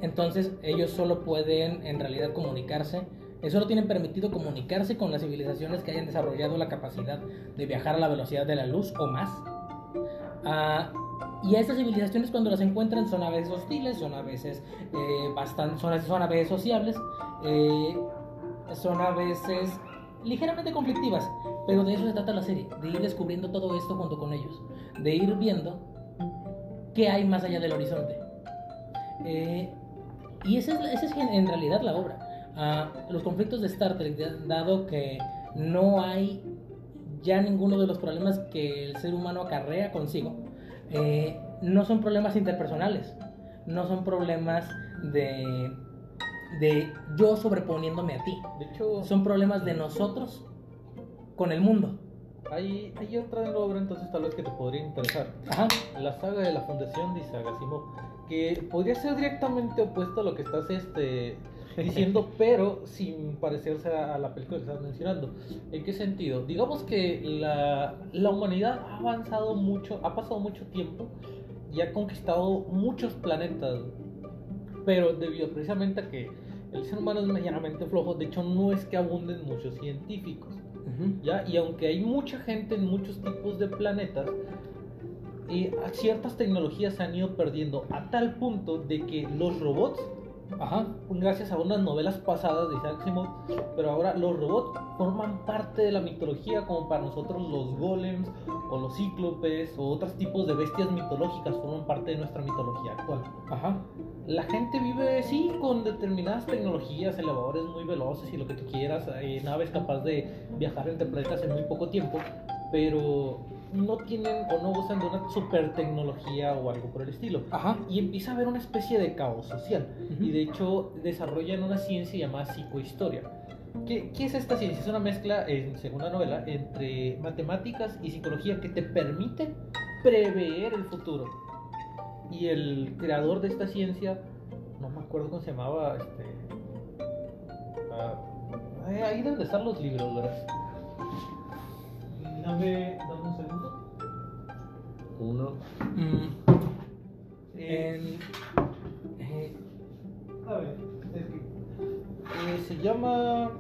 Entonces ellos solo pueden en realidad comunicarse, eh, solo tienen permitido comunicarse con las civilizaciones que hayan desarrollado la capacidad de viajar a la velocidad de la luz o más. Ah, y a estas civilizaciones cuando las encuentran son a veces hostiles, son a veces eh, bastan- son, a- son a veces sociables, eh, son a veces ligeramente conflictivas, pero de eso se trata la serie, de ir descubriendo todo esto junto con ellos, de ir viendo qué hay más allá del horizonte. Eh, y esa es, la- esa es en, realidad la obra. Ah, los conflictos de Star Trek, da- dado que no hay ya ninguno de los problemas que el ser humano acarrea consigo, eh, no son problemas interpersonales, no son problemas de, de yo sobreponiéndome a ti, De hecho, son problemas de nosotros con el mundo. hay, hay otra obra entonces tal vez que te podría interesar. Ajá. La saga de la Fundación de Isaac Asimov, que podría ser directamente opuesto a lo que estás este, <laughs> diciendo, pero sin parecerse a, a la película que estás mencionando. ¿En qué sentido? Digamos que la, la humanidad ha avanzado mucho, ha pasado mucho tiempo y ha conquistado muchos planetas, pero debido precisamente a que el ser humano es medianamente flojo, de hecho no es que abunden muchos científicos. ¿Ya? Y aunque hay mucha gente en muchos tipos de planetas, eh, ciertas tecnologías se han ido perdiendo a tal punto de que los robots, Ajá. gracias a unas novelas pasadas de Isaac Asimov, pero ahora los robots forman parte de la mitología como para nosotros los golems o los cíclopes o otros tipos de bestias mitológicas forman parte de nuestra mitología actual. Ajá. La gente vive, sí, con determinadas tecnologías, elevadores muy veloces y lo que tú quieras, eh, naves capaz de viajar entre planetas en muy poco tiempo, pero no tienen o no gozan de una super tecnología o algo por el estilo. Ajá. Y empieza a haber una especie de caos social. Y de hecho desarrollan una ciencia llamada psicohistoria. ¿Qué, ¿Qué es esta ciencia? Es una mezcla, en segunda novela, entre matemáticas y psicología que te permite prever el futuro. Y el creador de esta ciencia, no me acuerdo cómo se llamaba, este... ah, eh, ahí deben de estar los libros, ¿verdad? Dame, dame un segundo. Uno. Mm, Eh, en- eh, a ver, es que... eh, se llama...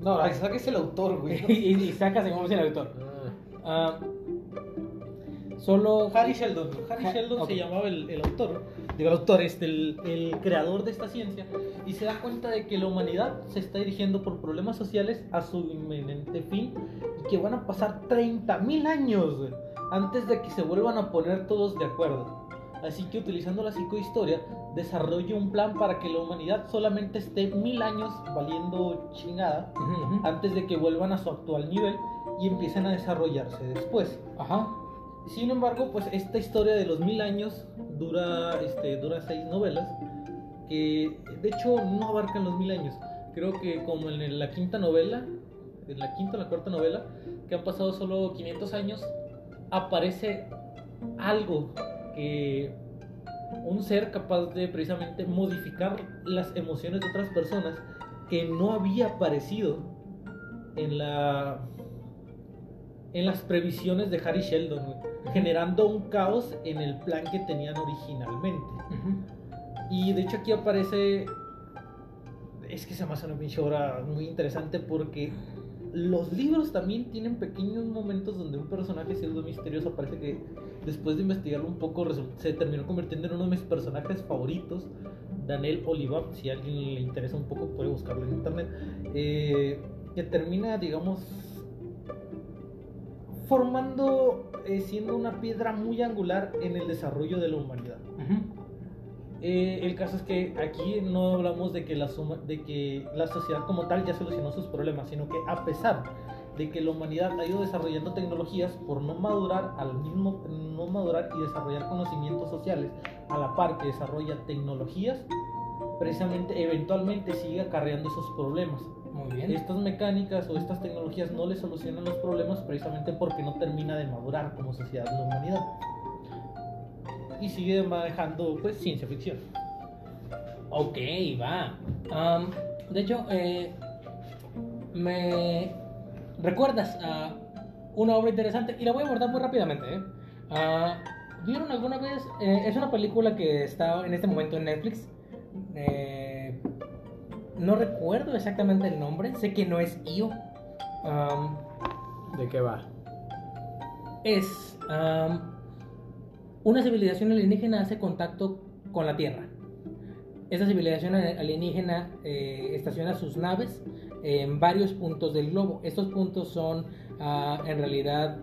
No, Isaac es el autor, güey. y, y saca según el autor. Ah, solo Harry Sheldon. Harry Ha- Sheldon ok. se llamaba el, el autor. Digo, el autor, este, el, el creador de esta ciencia. Y se da cuenta de que la humanidad se está dirigiendo por problemas sociales a su inminente fin. Y que van a pasar 30.000 años antes de que se vuelvan a poner todos de acuerdo. Así que utilizando la psicohistoria, desarrolla un plan para que la humanidad solamente esté mil años valiendo chingada Ujú, ujú. antes de que vuelvan a su actual nivel y empiecen a desarrollarse después. Ajá. Sin embargo, pues esta historia de los mil años dura, este, dura seis novelas que de hecho no abarcan los mil años. Creo que como en la quinta novela, en la quinta o la cuarta novela, que han pasado solo 500 años, aparece algo que un ser capaz de precisamente modificar las emociones de otras personas que no había aparecido en la en las previsiones de Harry Sheldon, güey, generando un caos en el plan que tenían originalmente. Y de hecho aquí aparece. Es que se me hace una pinche obra muy interesante porque los libros también tienen pequeños momentos donde un personaje pseudo misterioso parece que después de investigarlo un poco se terminó convirtiendo en uno de mis personajes favoritos. Daniel Oliva, si a alguien le interesa un poco puede buscarlo en internet. eh, que termina, digamos, formando, eh, siendo una piedra muy angular en el desarrollo de la humanidad. Eh, el caso es que aquí no hablamos de que, la suma- de que la sociedad como tal ya solucionó sus problemas, sino que a pesar de que la humanidad ha ido desarrollando tecnologías por no madurar al mismo no madurar y desarrollar conocimientos sociales a la par que desarrolla tecnologías, precisamente eventualmente sigue acarreando esos problemas. Muy bien. Estas mecánicas o estas tecnologías no le solucionan los problemas precisamente porque no termina de madurar como sociedad la humanidad. Y sigue manejando pues ciencia ficción. Ok, va. Am, de hecho, eh, me recuerdas a una obra interesante y la voy a abordar muy rápidamente. ¿eh? Ah, ¿Vieron alguna vez? eh, es una película que está en este momento en Netflix. Eh, no recuerdo exactamente el nombre. Sé que no es Io. ¿De qué va? es una civilización alienígena hace contacto con la Tierra. Esta civilización alienígena eh, estaciona sus naves en varios puntos del globo. Estos puntos son ah, en realidad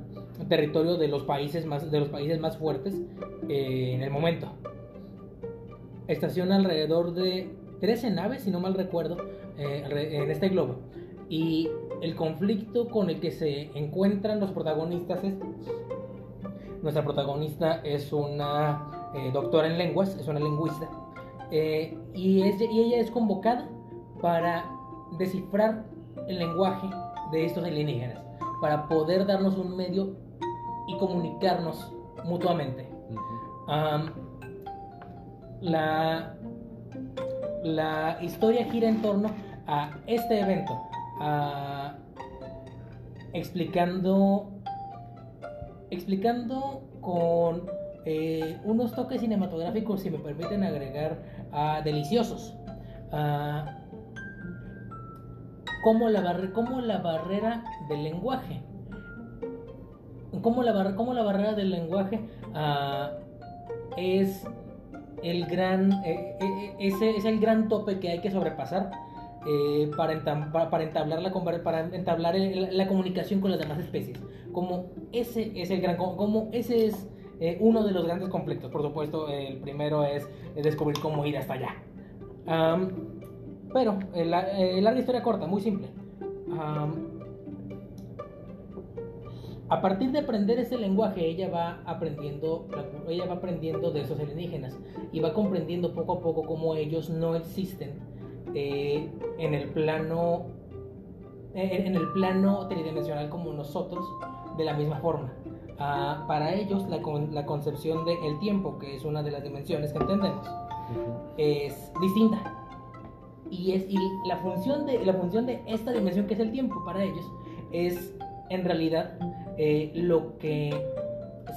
territorio de los países más, de los países más fuertes eh, en el momento. Estaciona alrededor de 13 naves, si no mal recuerdo, eh, en este globo. Y el conflicto con el que se encuentran los protagonistas es... Nuestra protagonista es una eh, doctora en lenguas, es una lingüista. eh, y, es- y ella es convocada para descifrar el lenguaje de estos alienígenas, para poder darnos un medio y comunicarnos mutuamente. Am, la, la historia gira en torno a este evento, explicando, explicando con eh, unos toques cinematográficos, si me permiten agregar, ah, deliciosos. Ah, como la, barre- como la barrera del lenguaje. Como la, barre- como la barrera del lenguaje ah, es el gran eh, eh, ese es el gran tope que hay que sobrepasar eh, para, para, entablar la para entablar el- la comunicación con las demás especies. Como ese es el gran como, ese es eh, uno de los grandes conflictos. Por supuesto el primero es eh, descubrir cómo ir hasta allá. Am, pero eh, la eh, larga historia corta muy simple. Am, a partir de aprender ese lenguaje, ella va aprendiendo, ella va aprendiendo de esos alienígenas y va comprendiendo poco a poco cómo ellos no existen eh, en el plano, en, en el plano tridimensional como nosotros, de la misma forma. Ah, para ellos, la, con- la concepción del tiempo, que es una de las dimensiones que entendemos, es distinta. Y, es, y la, función de, la función de esta dimensión que es el tiempo para ellos es en realidad eh, lo que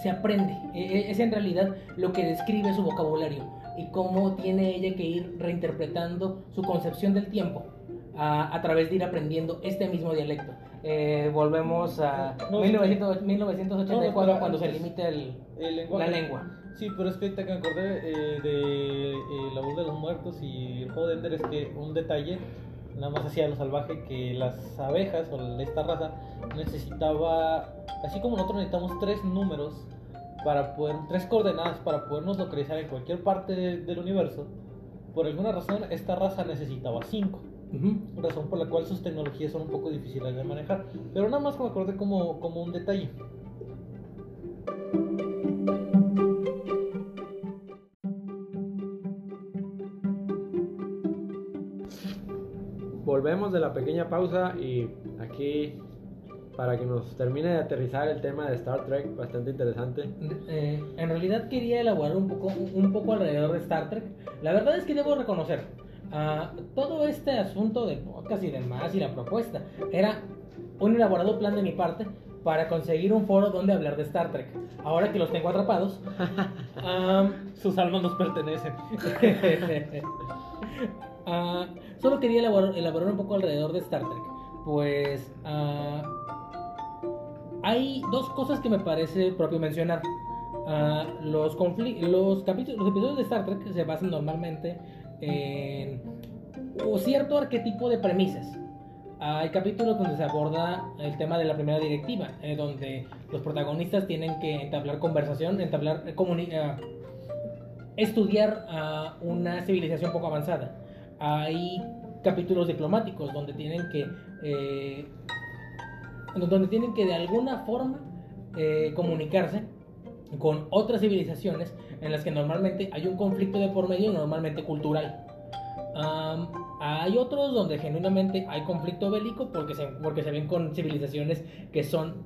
se aprende, eh, es en realidad lo que describe su vocabulario y cómo tiene ella que ir reinterpretando su concepción del tiempo a, a través de ir aprendiendo este mismo dialecto. Eh, volvemos a No, 1900 1984 no, cuando se limita el, El lenguaje. la lengua. Sí, pero es que me acordé eh, de eh, La voz de los muertos y el juego de Ender es que un detalle, nada más hacía lo salvaje, que las abejas o esta raza necesitaba, así como nosotros necesitamos tres números para poder, tres coordenadas para podernos localizar en cualquier parte de- del universo, por alguna razón esta raza necesitaba cinco. Ujú. Razón por la cual sus tecnologías son un poco difíciles de manejar. Pero nada más me acordé como, como un detalle. Volvemos de la pequeña pausa y aquí para que nos termine de aterrizar el tema de Star Trek, bastante interesante. Eh, en realidad quería elaborar un poco, un poco alrededor de Star Trek. La verdad es que debo reconocer, ah, todo este asunto del podcast y demás y la propuesta era un elaborado plan de mi parte para conseguir un foro donde hablar de Star Trek. Ahora que los tengo atrapados, <laughs> am, Sus almas nos pertenecen. <laughs> Ah, solo quería elaborar, elaborar un poco alrededor de Star Trek. Pues ah, hay dos cosas que me parece propio mencionar. Ah, los, los, capítulos, los episodios de Star Trek se basan normalmente en un cierto arquetipo de premisas. Hay capítulos donde se aborda el tema de la primera directiva, eh, donde los protagonistas tienen que entablar conversación, entablar eh, comuni- ah, estudiar a una civilización poco avanzada. Hay capítulos diplomáticos donde tienen que eh, donde tienen que de alguna forma eh, comunicarse con otras civilizaciones en las que normalmente hay un conflicto de por medio, normalmente cultural. Hay otros donde genuinamente hay conflicto bélico porque se, porque se ven con civilizaciones que son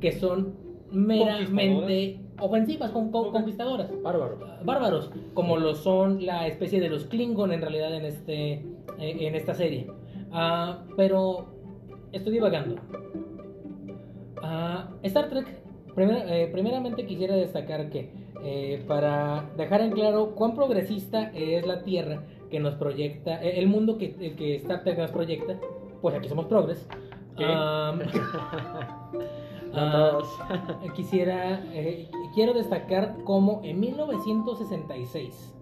que son meramente ofensivas, con, con- conquistadoras Bárbaro. bárbaros, como lo son la especie de los Klingon en realidad en, este, eh, en esta serie. Ah, pero estoy divagando. Ah, Star Trek, primer- eh, primeramente quisiera destacar que eh, para dejar en claro cuán progresista es la Tierra que nos proyecta, el mundo que, Star Trek nos proyecta, pues aquí somos progres. Ah. <laughs> <laughs> Quisiera, eh, quiero destacar cómo en 1966,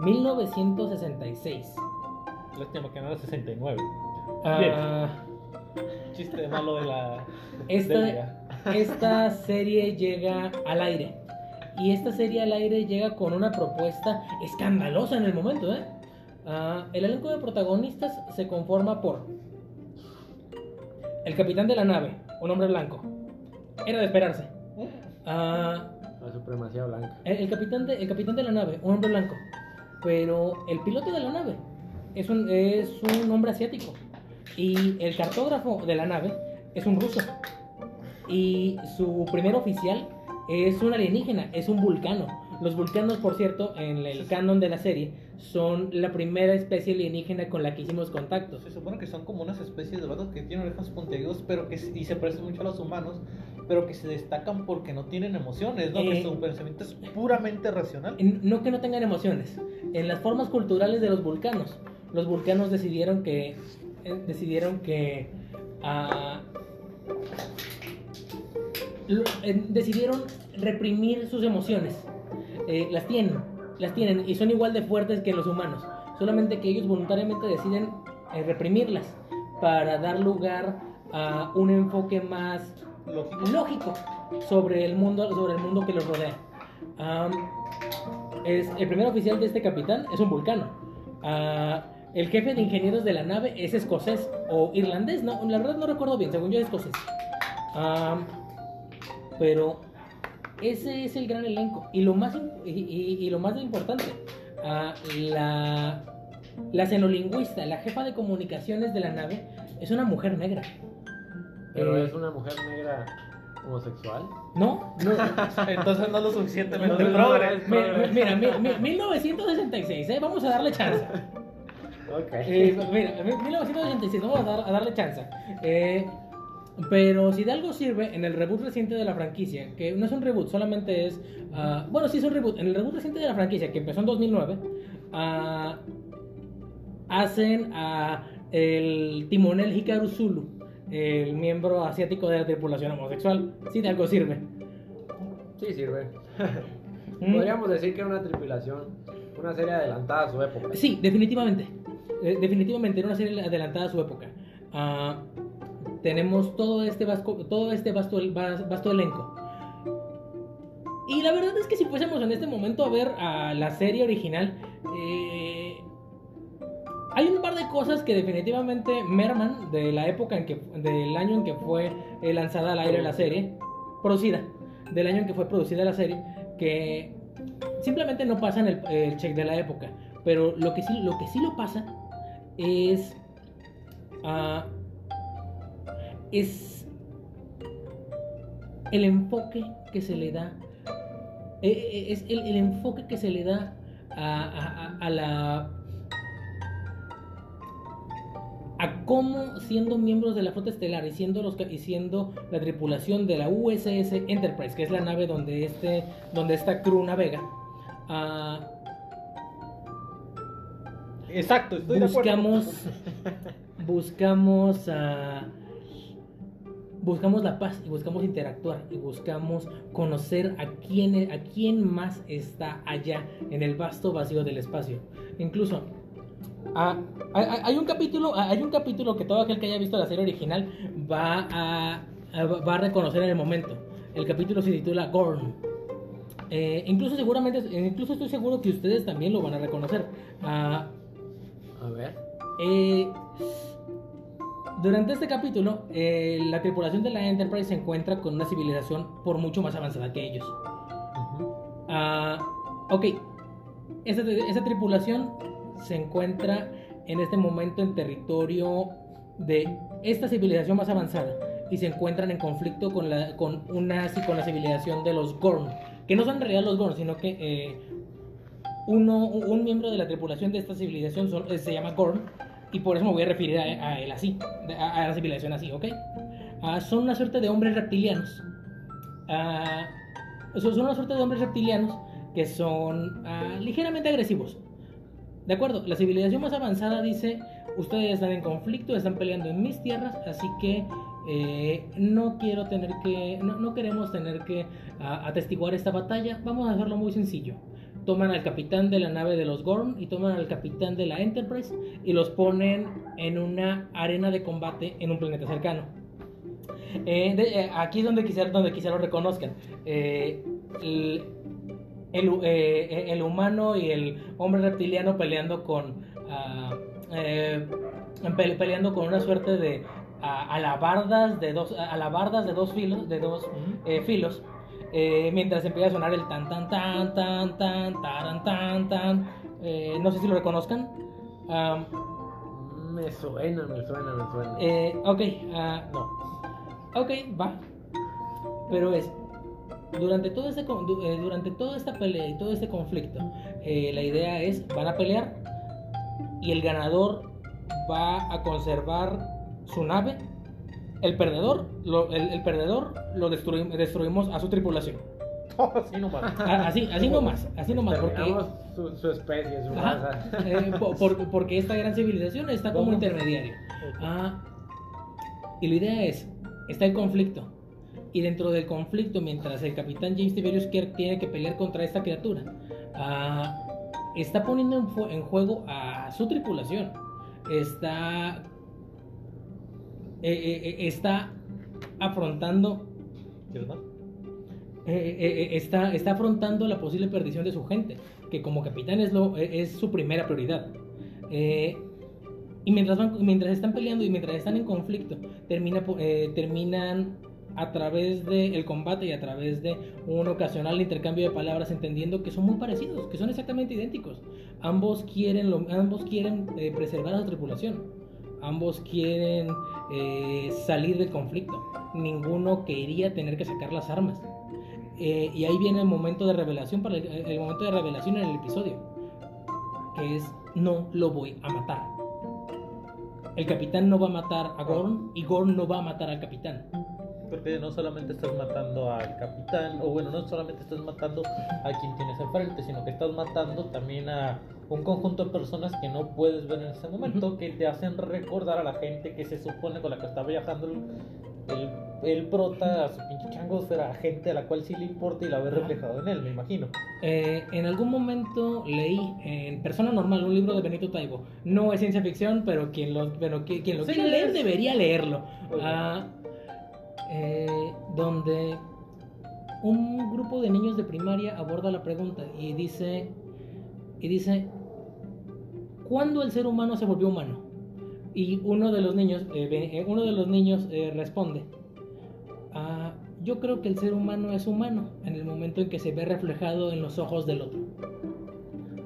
1966, Lástima que no era 69. ah, Chiste malo de la. Esta- esta serie llega al aire. Y esta serie al aire llega con una propuesta escandalosa en el momento. ¿eh? Ah, el elenco de protagonistas se conforma por el capitán de la nave, un hombre blanco. Era de esperarse. Ah, La supremacía blanca. El, el capitán de, el capitán de la nave, un hombre blanco. Pero el piloto de la nave es un, es un hombre asiático. Y el cartógrafo de la nave es un ruso. Y su primer oficial es un alienígena, es un vulcano. Los vulcanos, por cierto, en el canon de la serie, son la primera especie alienígena con la que hicimos contacto. Se supone que son como unas especies de vatos que tienen orejas puntiagudas, pero que y se parecen mucho a los humanos, pero que se destacan porque no tienen emociones, ¿no? Eh. que su pensamiento es puramente racional. No que no tengan emociones. En las formas culturales de los vulcanos, los vulcanos decidieron que eh, decidieron que ah, eh, decidieron reprimir sus emociones. Eh, las tienen, las tienen y son igual de fuertes que los humanos. Solamente que ellos voluntariamente deciden eh, reprimirlas para dar lugar a un enfoque más Lógico. lógico sobre el mundo, sobre el mundo que los rodea. Am, es, el primer oficial de este capitán es un vulcano. Ah, el jefe de ingenieros de la nave es escocés o irlandés, no, la verdad no recuerdo bien, según yo es escocés. Am, pero ese es el gran elenco. Y lo más, y, y- y lo más importante, ah, la, la xenolingüista, la jefa de comunicaciones de la nave, es una mujer negra. Pero Eh, es una mujer negra homosexual. No, no, <laughs> Entonces no lo suficientemente progre. no, Mira, mira, mira, mira, 1966, ¿eh? vamos a darle chance. Ok. Eh, mira, 1986, vamos a, dar- a darle chance. Eh, pero si de algo sirve en el reboot reciente de la franquicia, que no es un reboot, solamente es. ah, bueno, sí es un reboot. En el reboot reciente de la franquicia, que empezó en 2009, ah, hacen a el timonel Hikaru Zulu, el miembro asiático de la tripulación homosexual. Si de algo sirve. Sí, sirve. <laughs> Mm. Podríamos decir que era una tripulación, una serie adelantada a su época. Sí, definitivamente. Eh, definitivamente era una serie adelantada a su época. Ah, tenemos todo este vasco, todo este vasto, vas- vasto elenco. Y la verdad es que si fuésemos en este momento a ver a la serie original, eh, hay un par de cosas que definitivamente merman de la época en que, del año en que fue eh, lanzada al aire la serie, producida, del año en que fue producida la serie, que simplemente no pasan el, el check de la época. Pero lo que sí, lo que sí lo pasa es ah, es el enfoque que se le da, eh, eh, es el, el enfoque que se le da a, a- a- a la a cómo siendo miembros de la flota estelar y siendo los y siendo la tripulación de la USS Enterprise, que es la nave donde este donde esta crew navega, ah, Exacto, estoy de acuerdo. buscamos <laughs> buscamos ah, buscamos la paz y buscamos interactuar y buscamos conocer a quién a quién más está allá en el vasto vacío del espacio. Incluso ah, hay, un capítulo hay un capítulo que todo aquel que haya visto la serie original va a, a- va a reconocer en el momento. El capítulo se titula Gorn. Eh, incluso seguramente incluso estoy seguro que ustedes también lo van a reconocer. Ah, A ver. eh, durante este capítulo, eh, la tripulación de la Enterprise se encuentra con una civilización por mucho más avanzada que ellos. Ah, ok, esa, esa tripulación se encuentra en este momento en territorio de esta civilización más avanzada y se encuentran en conflicto con, la, con, una, con la civilización de los Gorn, que no son en realidad los Gorn, sino que eh, uno, un un miembro de la tripulación de esta civilización son- eh, se llama Gorn y por eso me voy a referir a, a él así, a, a la civilización así, ¿ok? Ah, son una suerte de hombres reptilianos. Ah, son son una suerte de hombres reptilianos que son ah, ligeramente agresivos. De acuerdo, la civilización más avanzada dice, ustedes están en conflicto, están peleando en mis tierras, así que eh, no quiero tener que, no, no queremos tener que ah, atestiguar esta batalla, vamos a hacerlo muy sencillo. Toman al capitán de la nave de los Gorn y toman al capitán de la Enterprise y los ponen en una arena de combate en un planeta cercano. Eh, de- eh, aquí es donde quizá, donde quizá lo reconozcan. Eh, el, el, el humano y el hombre reptiliano peleando con ah, pe- peleando con una suerte de ah, alabardas de dos alabardas de dos filos de dos filos eh, mientras empieza a sonar el tan tan tan tan tan taran tan tan Eh, no sé si lo reconozcan. Am, Me suena, me suena, me suena. eh, ok ah, no. ok va. Pero es durante todo este durante toda esta pelea y todo este conflicto la idea es van a pelear y el ganador va a conservar su nave el perdedor lo, el, el perdedor lo destruim- destruimos a su tripulación <laughs> Así nomás. A- así así nomás así nomás porque su, su especie, su raza. <laughs> eh, po- por- porque esta gran civilización está como ¿Cómo? intermediario. Ah, y la idea es, está el conflicto. Y dentro del conflicto, mientras el capitán James Tiberius Kirk tiene que pelear contra esta criatura, ah, está poniendo en, en juego a su tripulación. Está, eh, eh, eh, está afrontando eh, está, está afrontando la posible perdición de su gente, que como capitán es, lo, es su primera prioridad. Y mientras, van- mientras están peleando y mientras están en conflicto, termina, terminan a través del combate y a través de un ocasional intercambio de palabras, entendiendo que son muy parecidos, que son exactamente idénticos. Ambos quieren, lo- ambos quieren eh, preservar a su tripulación. Ambos quieren eh, salir del conflicto. Ninguno quería tener que sacar las armas. Eh, y ahí viene el momento de revelación para el, el momento de revelación en el episodio. Que es no lo voy a matar. El capitán no va a matar a Gorn y Gorn no va a matar al capitán. Porque no solamente estás matando al capitán, o bueno, no solamente estás matando a quien tienes enfrente, sino que estás matando también a un conjunto de personas que no puedes ver en ese momento, que te hacen recordar a la gente que se supone con la que está viajando el, el, prota, a su pinche chango, será gente a la cual sí le importa y la ve reflejado en él, me imagino. Eh, en algún momento leí en Persona Normal un libro de Benito Taibo. No es ciencia ficción, pero quien lo, pero qui- quien lo Sí, leer es- debería leerlo. Ah, eh, donde un grupo de niños de primaria aborda la pregunta y dice y dice ¿cuándo el ser humano se volvió humano? Y uno de los niños eh, eh, uno de los niños responde "Ah, yo creo que el ser humano es humano en el momento en que se ve reflejado en los ojos del otro.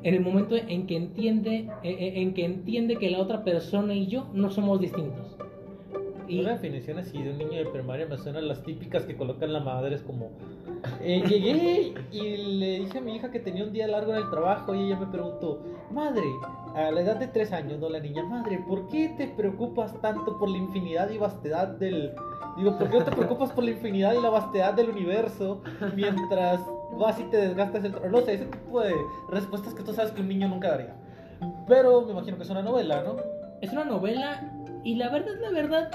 En el momento en que entiende, en que entiende que la otra persona y yo no somos distintos. Y Una definición así de un niño de primaria me suena a las típicas que colocan la madre. Es como: eh, Llegué y le dije a mi hija que tenía un día largo en el trabajo. Y ella me preguntó: Madre, a la edad de tres años, no la niña, madre, ¿por qué te preocupas tanto por la infinidad y vastedad del. Digo, ¿por qué no te preocupas por la infinidad y la vastedad del universo mientras vas y te desgastas el trabajo? No sé, ese tipo de respuestas que tú sabes que un niño nunca daría. Pero me imagino que es una novela, ¿no? es una novela y la verdad, la verdad,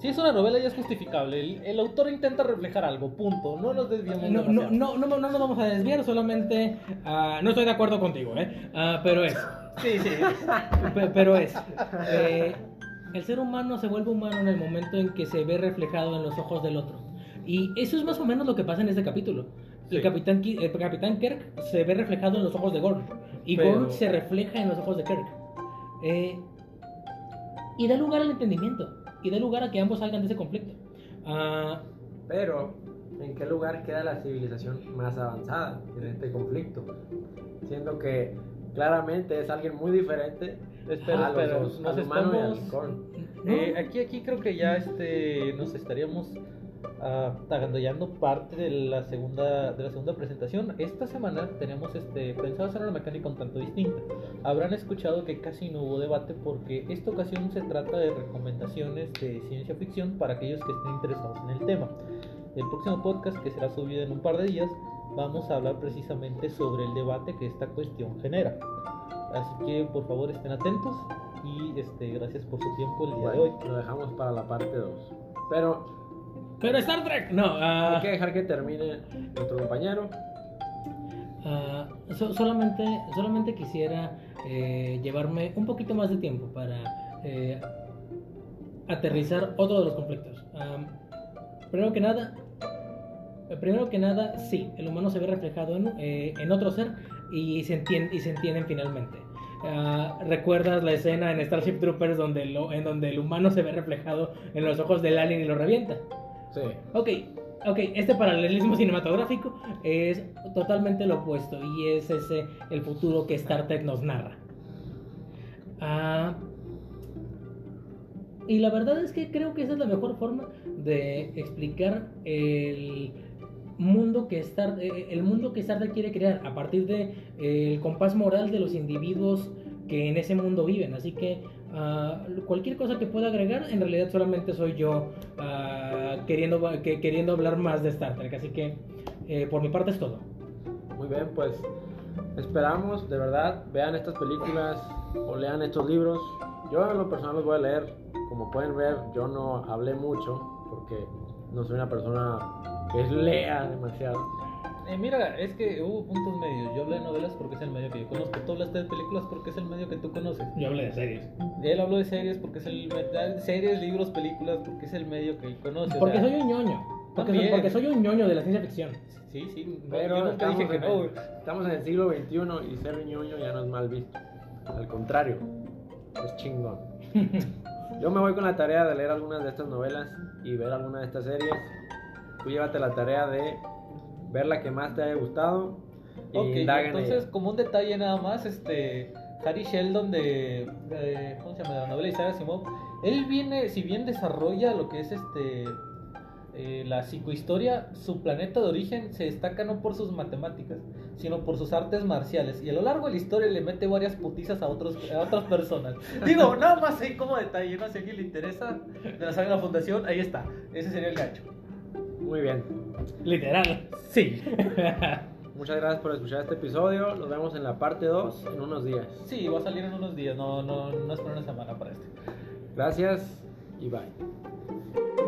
Si es una novela ya es justificable. El, el autor intenta reflejar algo, punto. No nos desviamos. no, no, no, no, no nos vamos a desviar, solamente ah, no estoy de acuerdo contigo, ¿eh? Ah, pero es, Sí, sí. pe- pero es. eh, el ser humano se vuelve humano en el momento en que se ve reflejado en los ojos del otro. Y eso es más o menos lo que pasa en este capítulo. El, Sí. capitán, Ki- el capitán Kirk se ve reflejado en los ojos de Gorn. Y Pero- Gorn se refleja en los ojos de Kirk. Eh, y da lugar al entendimiento. Y da lugar a que ambos salgan de ese conflicto. Ah, Pero, ¿en qué lugar queda la civilización más avanzada en este conflicto? Siendo que claramente es alguien muy diferente Espera, a espera, los, nos al humano y al estamos- Korn. no, Eh, aquí, aquí creo que ya este, nos estaríamos ah, agandallando parte de la segunda de la segunda presentación. Esta semana tenemos este, pensado hacer una mecánica un tanto distinta. Habrán escuchado que casi no hubo debate porque esta ocasión se trata de recomendaciones de ciencia ficción para aquellos que estén interesados en el tema. El próximo podcast, que será subido en un par de días, vamos a hablar precisamente sobre el debate que esta cuestión genera. Así que por favor estén atentos y este, gracias por su tiempo el día de hoy. Bueno, lo dejamos para la parte 2. Pero pero Star Trek, no. ah, hay que dejar que termine nuestro compañero. Ah, so- solamente, solamente quisiera eh, llevarme un poquito más de tiempo para eh, aterrizar otro de los conflictos. Am, primero que nada, primero que nada, sí, el humano se ve reflejado en, eh, en otro ser y se, entiende, y se entienden finalmente. ¿Recuerdas la escena en Starship Troopers donde lo, en donde el humano se ve reflejado en los ojos del alien y lo revienta? Sí. Ok, ok, este paralelismo cinematográfico es totalmente lo opuesto y es ese el futuro que Star Trek nos narra. Ah, y la verdad es que creo que esa es la mejor forma de explicar el mundo que Star, eh, el mundo que Star Trek quiere crear a partir de eh, compás moral de los individuos que en ese mundo viven. Así que ah, cualquier cosa que pueda agregar, en realidad solamente soy yo ah, queriendo, que- queriendo hablar más de Star Trek. Así que eh, por mi parte es todo. Muy bien, pues esperamos, de verdad, vean estas películas o lean estos libros. Yo en lo personal los voy a leer. Como pueden ver, yo no hablé mucho porque no soy una persona que lea demasiado. Eh, mira, es que hubo puntos medios. Yo hablé de novelas porque es el medio que yo conozco. Tú hablaste de películas porque es el medio que tú conoces. Yo hablé de series. Él habló de series porque es el me- series, libros, películas porque es el medio que él conoce. o Porque sea, soy un ñoño. Porque soy, También. porque soy un ñoño de la ciencia ficción. Sí, sí. no, Pero yo nunca estamos, dije que en no. el, estamos en el siglo XXI y ser ñoño ya no es mal visto. Al contrario, es chingón. <laughs> Yo me voy con la tarea de leer algunas de estas novelas y ver algunas de estas series. Tú llévate la tarea de ver la que más te haya gustado Ok, en entonces, ella. como un detalle nada más, este. Harry Sheldon de. de- ¿Cómo se llama? De la novela Isaac Asimov. Él viene, si bien desarrolla lo que es este. eh, la psicohistoria, su planeta de origen se destaca no por sus matemáticas, sino por sus artes marciales. Y a lo largo de la historia le mete varias putizas a, otros, a otras personas. <laughs> Digo, nada más ahí como detalle, no sé si a alguien le interesa de la saga de la fundación, ahí está. Ese sería el gancho. Muy bien. Literal. Sí. <laughs> Muchas gracias por escuchar este episodio. Nos vemos en la parte 2 en unos días. Sí, va a salir en unos días, no, no, no es por una semana para este. Gracias y bye.